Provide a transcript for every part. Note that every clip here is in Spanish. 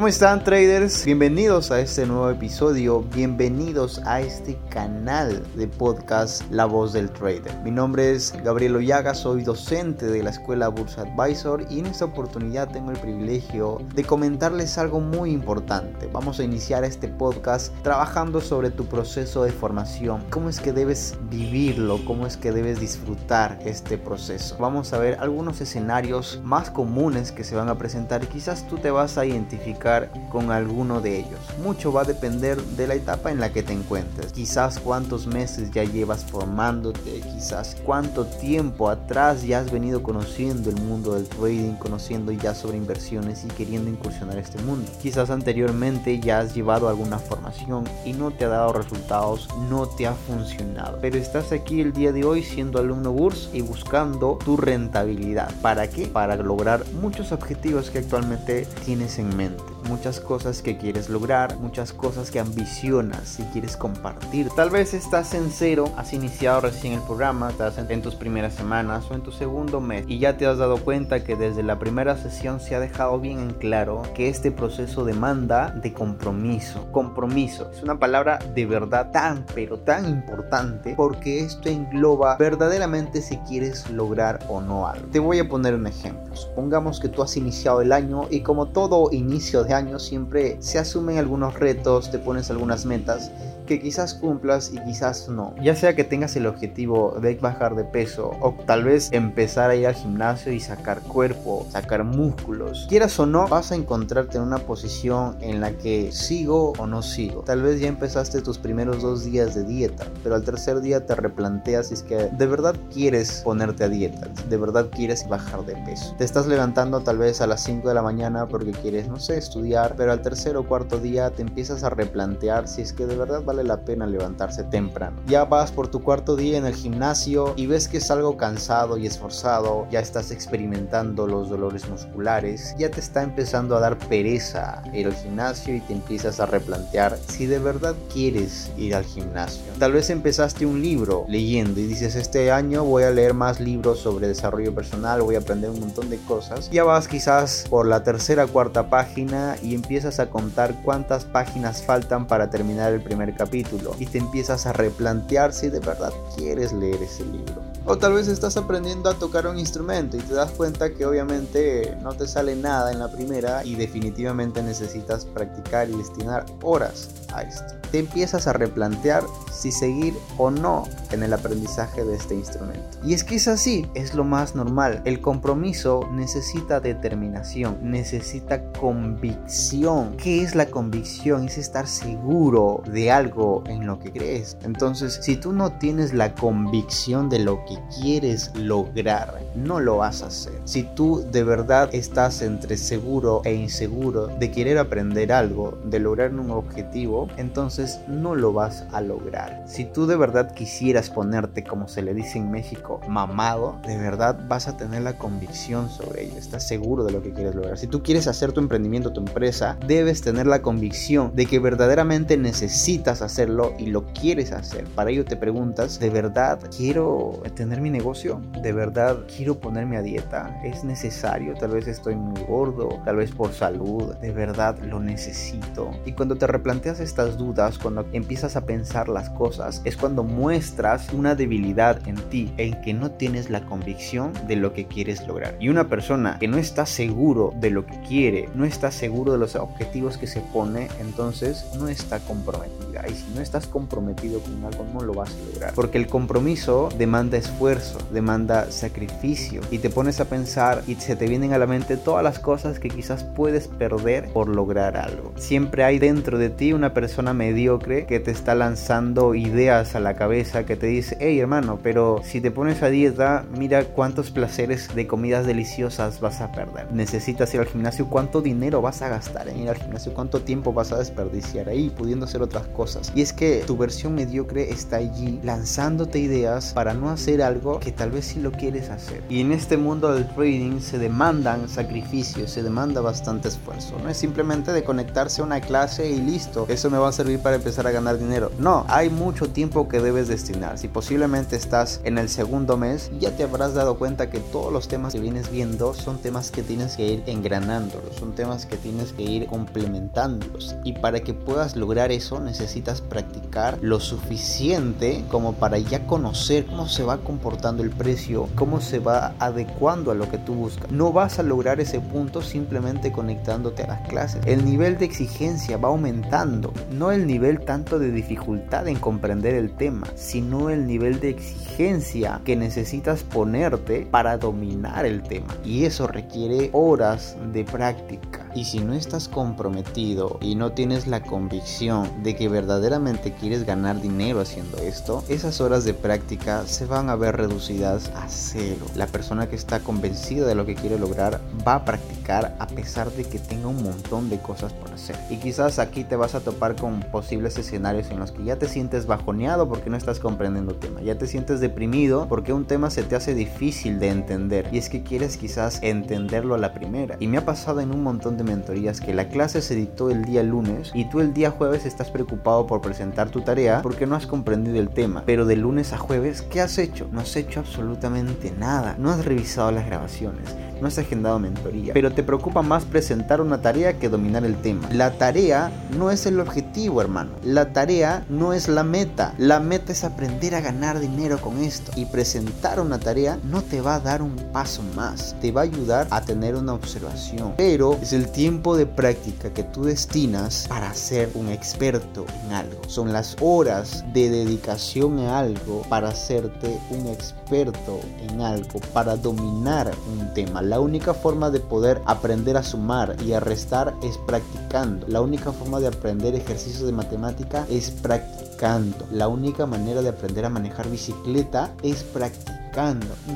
¿Cómo están traders? Bienvenidos a este nuevo episodio, bienvenidos a este canal de podcast La Voz del Trader. Mi nombre es Gabriel Ollaga, soy docente de la escuela Bursa Advisor y en esta oportunidad tengo el privilegio de comentarles algo muy importante. Vamos a iniciar este podcast trabajando sobre tu proceso de formación, cómo es que debes vivirlo, cómo es que debes disfrutar este proceso. Vamos a ver algunos escenarios más comunes que se van a presentar quizás tú te vas a identificar con alguno de ellos. Mucho va a depender de la etapa en la que te encuentres. Quizás cuántos meses ya llevas formándote, quizás cuánto tiempo atrás ya has venido conociendo el mundo del trading, conociendo ya sobre inversiones y queriendo incursionar este mundo. Quizás anteriormente ya has llevado alguna formación y no te ha dado resultados, no te ha funcionado. Pero estás aquí el día de hoy siendo alumno BURS y buscando tu rentabilidad. ¿Para qué? Para lograr muchos objetivos que actualmente tienes en mente muchas cosas que quieres lograr, muchas cosas que ambicionas y quieres compartir. Tal vez estás en cero, has iniciado recién el programa, estás en tus primeras semanas o en tu segundo mes y ya te has dado cuenta que desde la primera sesión se ha dejado bien en claro que este proceso demanda de compromiso. Compromiso es una palabra de verdad tan pero tan importante porque esto engloba verdaderamente si quieres lograr o no algo. Te voy a poner un ejemplo. Supongamos que tú has iniciado el año y como todo inicio de años siempre se asumen algunos retos, te pones algunas metas que quizás cumplas y quizás no. Ya sea que tengas el objetivo de bajar de peso o tal vez empezar a ir al gimnasio y sacar cuerpo, sacar músculos. Quieras o no, vas a encontrarte en una posición en la que sigo o no sigo. Tal vez ya empezaste tus primeros dos días de dieta, pero al tercer día te replanteas si es que de verdad quieres ponerte a dieta, de verdad quieres bajar de peso. Te estás levantando tal vez a las 5 de la mañana porque quieres, no sé, estudiar, pero al tercer o cuarto día te empiezas a replantear si es que de verdad vale la pena levantarse temprano. Ya vas por tu cuarto día en el gimnasio y ves que es algo cansado y esforzado, ya estás experimentando los dolores musculares, ya te está empezando a dar pereza ir al gimnasio y te empiezas a replantear si de verdad quieres ir al gimnasio. Tal vez empezaste un libro leyendo y dices este año voy a leer más libros sobre desarrollo personal, voy a aprender un montón de cosas. Ya vas quizás por la tercera cuarta página y empiezas a contar cuántas páginas faltan para terminar el primer capítulo y te empiezas a replantear si de verdad quieres leer ese libro. O tal vez estás aprendiendo a tocar un instrumento y te das cuenta que obviamente no te sale nada en la primera y definitivamente necesitas practicar y destinar horas a esto. Te empiezas a replantear si seguir o no en el aprendizaje de este instrumento. Y es que es así, es lo más normal. El compromiso necesita determinación, necesita convicción. ¿Qué es la convicción? Es estar seguro de algo en lo que crees. Entonces, si tú no tienes la convicción de lo que quieres lograr, no lo vas a hacer. Si tú de verdad estás entre seguro e inseguro de querer aprender algo, de lograr un objetivo, entonces no lo vas a lograr. Si tú de verdad quisieras ponerte, como se le dice en México, mamado, de verdad vas a tener la convicción sobre ello, estás seguro de lo que quieres lograr. Si tú quieres hacer tu emprendimiento, tu empresa, debes tener la convicción de que verdaderamente necesitas hacerlo y lo quieres hacer. Para ello te preguntas, ¿de verdad quiero tener mi negocio? ¿De verdad quiero ponerme a dieta? ¿Es necesario? Tal vez estoy muy gordo, tal vez por salud, de verdad lo necesito. Y cuando te replanteas estas dudas, cuando empiezas a pensar las cosas, es cuando muestras una debilidad en ti, en que no tienes la convicción de lo que quieres lograr. Y una persona que no está seguro de lo que quiere, no está seguro de los objetivos que se pone, entonces no está comprometida. Y si no estás comprometido con algo, no lo vas a lograr. Porque el compromiso demanda esfuerzo, demanda sacrificio y te pones a pensar y se te vienen a la mente todas las cosas que quizás puedes perder por lograr algo. Siempre hay dentro de ti una persona mediocre que te está lanzando ideas a la cabeza que te dice, hey hermano, pero si te pones a dieta, mira cuántos placeres de comidas deliciosas vas a perder. Necesitas ir al gimnasio, cuánto dinero vas a gastar en ir al gimnasio, cuánto tiempo vas a desperdiciar ahí pudiendo hacer otras cosas. Y es que tu versión mediocre está allí lanzándote ideas para no hacer algo que tal vez sí lo quieres hacer. Y en este mundo del trading se demandan sacrificios, se demanda bastante esfuerzo. No es simplemente de conectarse a una clase y listo, eso me va a servir para empezar a ganar dinero. No, hay mucho tiempo que debes destinar. Si posiblemente estás en el segundo mes, ya te habrás dado cuenta que todos los temas que vienes viendo son temas que tienes que ir engranándolos, son temas que tienes que ir complementándolos. Y para que puedas lograr eso necesitas practicar lo suficiente como para ya conocer cómo se va comportando el precio, cómo se va adecuando a lo que tú buscas. No vas a lograr ese punto simplemente conectándote a las clases. El nivel de exigencia va aumentando, no el nivel tanto de dificultad en comprender el tema, sino el nivel de exigencia que necesitas ponerte para dominar el tema. Y eso requiere horas de práctica. Y si no estás comprometido y no tienes la convicción de que verdaderamente quieres ganar dinero haciendo esto, esas horas de práctica se van a ver reducidas a cero. La persona que está convencida de lo que quiere lograr va a practicar a pesar de que tenga un montón de cosas por hacer. Y quizás aquí te vas a topar con posibles escenarios en los que ya te sientes bajoneado porque no estás comprendiendo tema, ya te sientes deprimido porque un tema se te hace difícil de entender y es que quieres quizás entenderlo a la primera. Y me ha pasado en un montón de mentorías que la clase se dictó el día lunes y tú el día jueves estás preocupado por presentar tu tarea porque no has comprendido el tema. Pero de lunes a jueves, ¿qué has hecho? No has hecho absolutamente nada. No has revisado las grabaciones no has agendado mentoría, pero te preocupa más presentar una tarea que dominar el tema. La tarea no es el objetivo, hermano. La tarea no es la meta. La meta es aprender a ganar dinero con esto. Y presentar una tarea no te va a dar un paso más. Te va a ayudar a tener una observación. Pero es el tiempo de práctica que tú destinas para ser un experto en algo. Son las horas de dedicación a algo para hacerte un experto en algo, para dominar un tema la única forma de poder aprender a sumar y a restar es practicando. La única forma de aprender ejercicios de matemática es practicando. La única manera de aprender a manejar bicicleta es practicando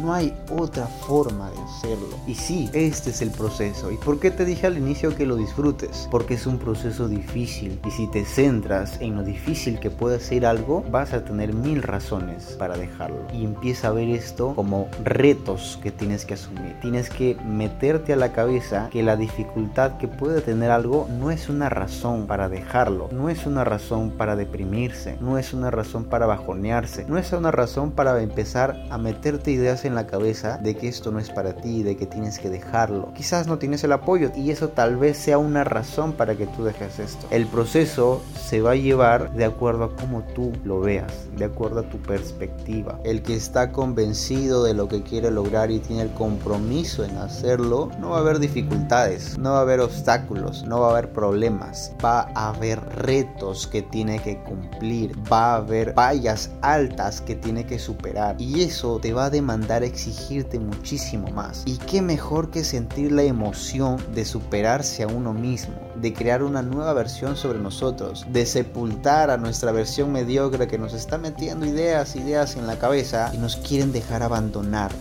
no hay otra forma de hacerlo. Y sí, este es el proceso. ¿Y por qué te dije al inicio que lo disfrutes? Porque es un proceso difícil. Y si te centras en lo difícil que puede ser algo, vas a tener mil razones para dejarlo. Y empieza a ver esto como retos que tienes que asumir. Tienes que meterte a la cabeza que la dificultad que puede tener algo no es una razón para dejarlo. No es una razón para deprimirse. No es una razón para bajonearse. No es una razón para empezar a meter meterte ideas en la cabeza de que esto no es para ti, de que tienes que dejarlo. Quizás no tienes el apoyo y eso tal vez sea una razón para que tú dejes esto. El proceso se va a llevar de acuerdo a cómo tú lo veas, de acuerdo a tu perspectiva. El que está convencido de lo que quiere lograr y tiene el compromiso en hacerlo, no va a haber dificultades, no va a haber obstáculos, no va a haber problemas, va a haber retos que tiene que cumplir, va a haber vallas altas que tiene que superar y eso te va a demandar exigirte muchísimo más. Y qué mejor que sentir la emoción de superarse a uno mismo, de crear una nueva versión sobre nosotros, de sepultar a nuestra versión mediocre que nos está metiendo ideas, ideas en la cabeza y nos quieren dejar abandonar.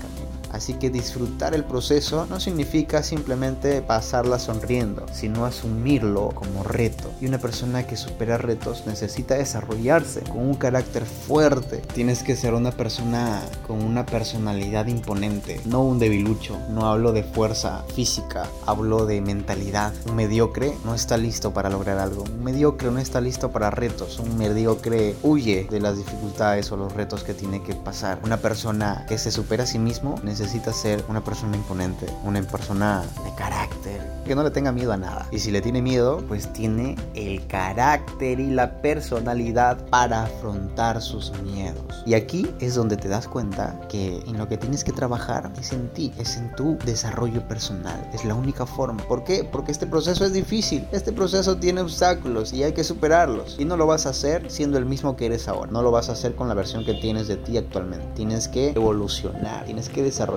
Así que disfrutar el proceso no significa simplemente pasarla sonriendo, sino asumirlo como reto. Y una persona que supera retos necesita desarrollarse con un carácter fuerte. Tienes que ser una persona con una personalidad imponente, no un debilucho. No hablo de fuerza física, hablo de mentalidad. Un mediocre no está listo para lograr algo. Un mediocre no está listo para retos. Un mediocre huye de las dificultades o los retos que tiene que pasar. Una persona que se supera a sí mismo necesita necesita ser una persona imponente, una persona de carácter, que no le tenga miedo a nada. Y si le tiene miedo, pues tiene el carácter y la personalidad para afrontar sus miedos. Y aquí es donde te das cuenta que en lo que tienes que trabajar es en ti, es en tu desarrollo personal. Es la única forma. ¿Por qué? Porque este proceso es difícil. Este proceso tiene obstáculos y hay que superarlos. Y no lo vas a hacer siendo el mismo que eres ahora. No lo vas a hacer con la versión que tienes de ti actualmente. Tienes que evolucionar, tienes que desarrollar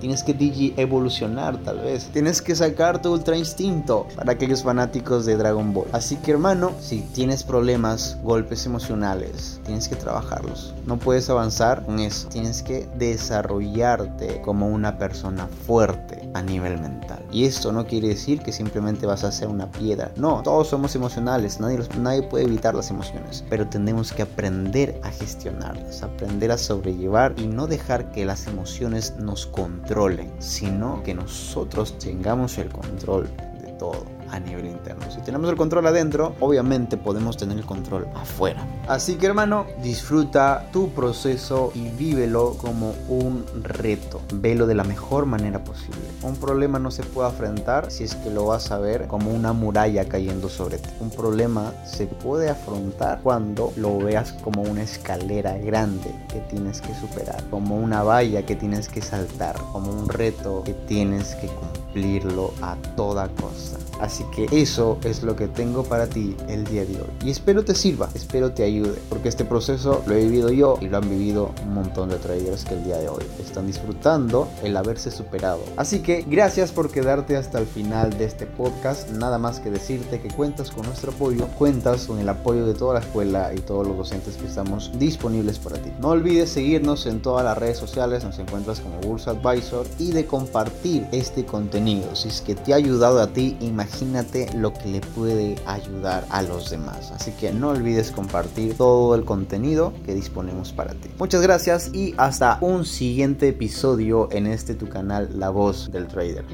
tienes que digi evolucionar tal vez, tienes que sacar tu ultra instinto para aquellos fanáticos de Dragon Ball. Así que hermano, si tienes problemas, golpes emocionales, tienes que trabajarlos. No puedes avanzar con eso, tienes que desarrollarte como una persona fuerte a nivel mental. Y esto no quiere decir que simplemente vas a ser una piedra. No, todos somos emocionales, nadie, nadie puede evitar las emociones, pero tenemos que aprender a gestionarlas, aprender a sobrellevar y no dejar que las emociones nos controlen, sino que nosotros tengamos el control de todo. A nivel interno. Si tenemos el control adentro, obviamente podemos tener el control afuera. Así que hermano, disfruta tu proceso y vívelo como un reto. Velo de la mejor manera posible. Un problema no se puede afrontar si es que lo vas a ver como una muralla cayendo sobre ti. Un problema se puede afrontar cuando lo veas como una escalera grande que tienes que superar, como una valla que tienes que saltar, como un reto que tienes que cumplirlo a toda costa. Así que eso es lo que tengo para ti el día de hoy. Y espero te sirva, espero te ayude, porque este proceso lo he vivido yo y lo han vivido un montón de traders que el día de hoy están disfrutando el haberse superado. Así que gracias por quedarte hasta el final de este podcast. Nada más que decirte que cuentas con nuestro apoyo, cuentas con el apoyo de toda la escuela y todos los docentes que estamos disponibles para ti. No olvides seguirnos en todas las redes sociales, nos encuentras como Bursa Advisor y de compartir este contenido. Si es que te ha ayudado a ti, imagínate imagínate lo que le puede ayudar a los demás. Así que no olvides compartir todo el contenido que disponemos para ti. Muchas gracias y hasta un siguiente episodio en este tu canal La Voz del Trader.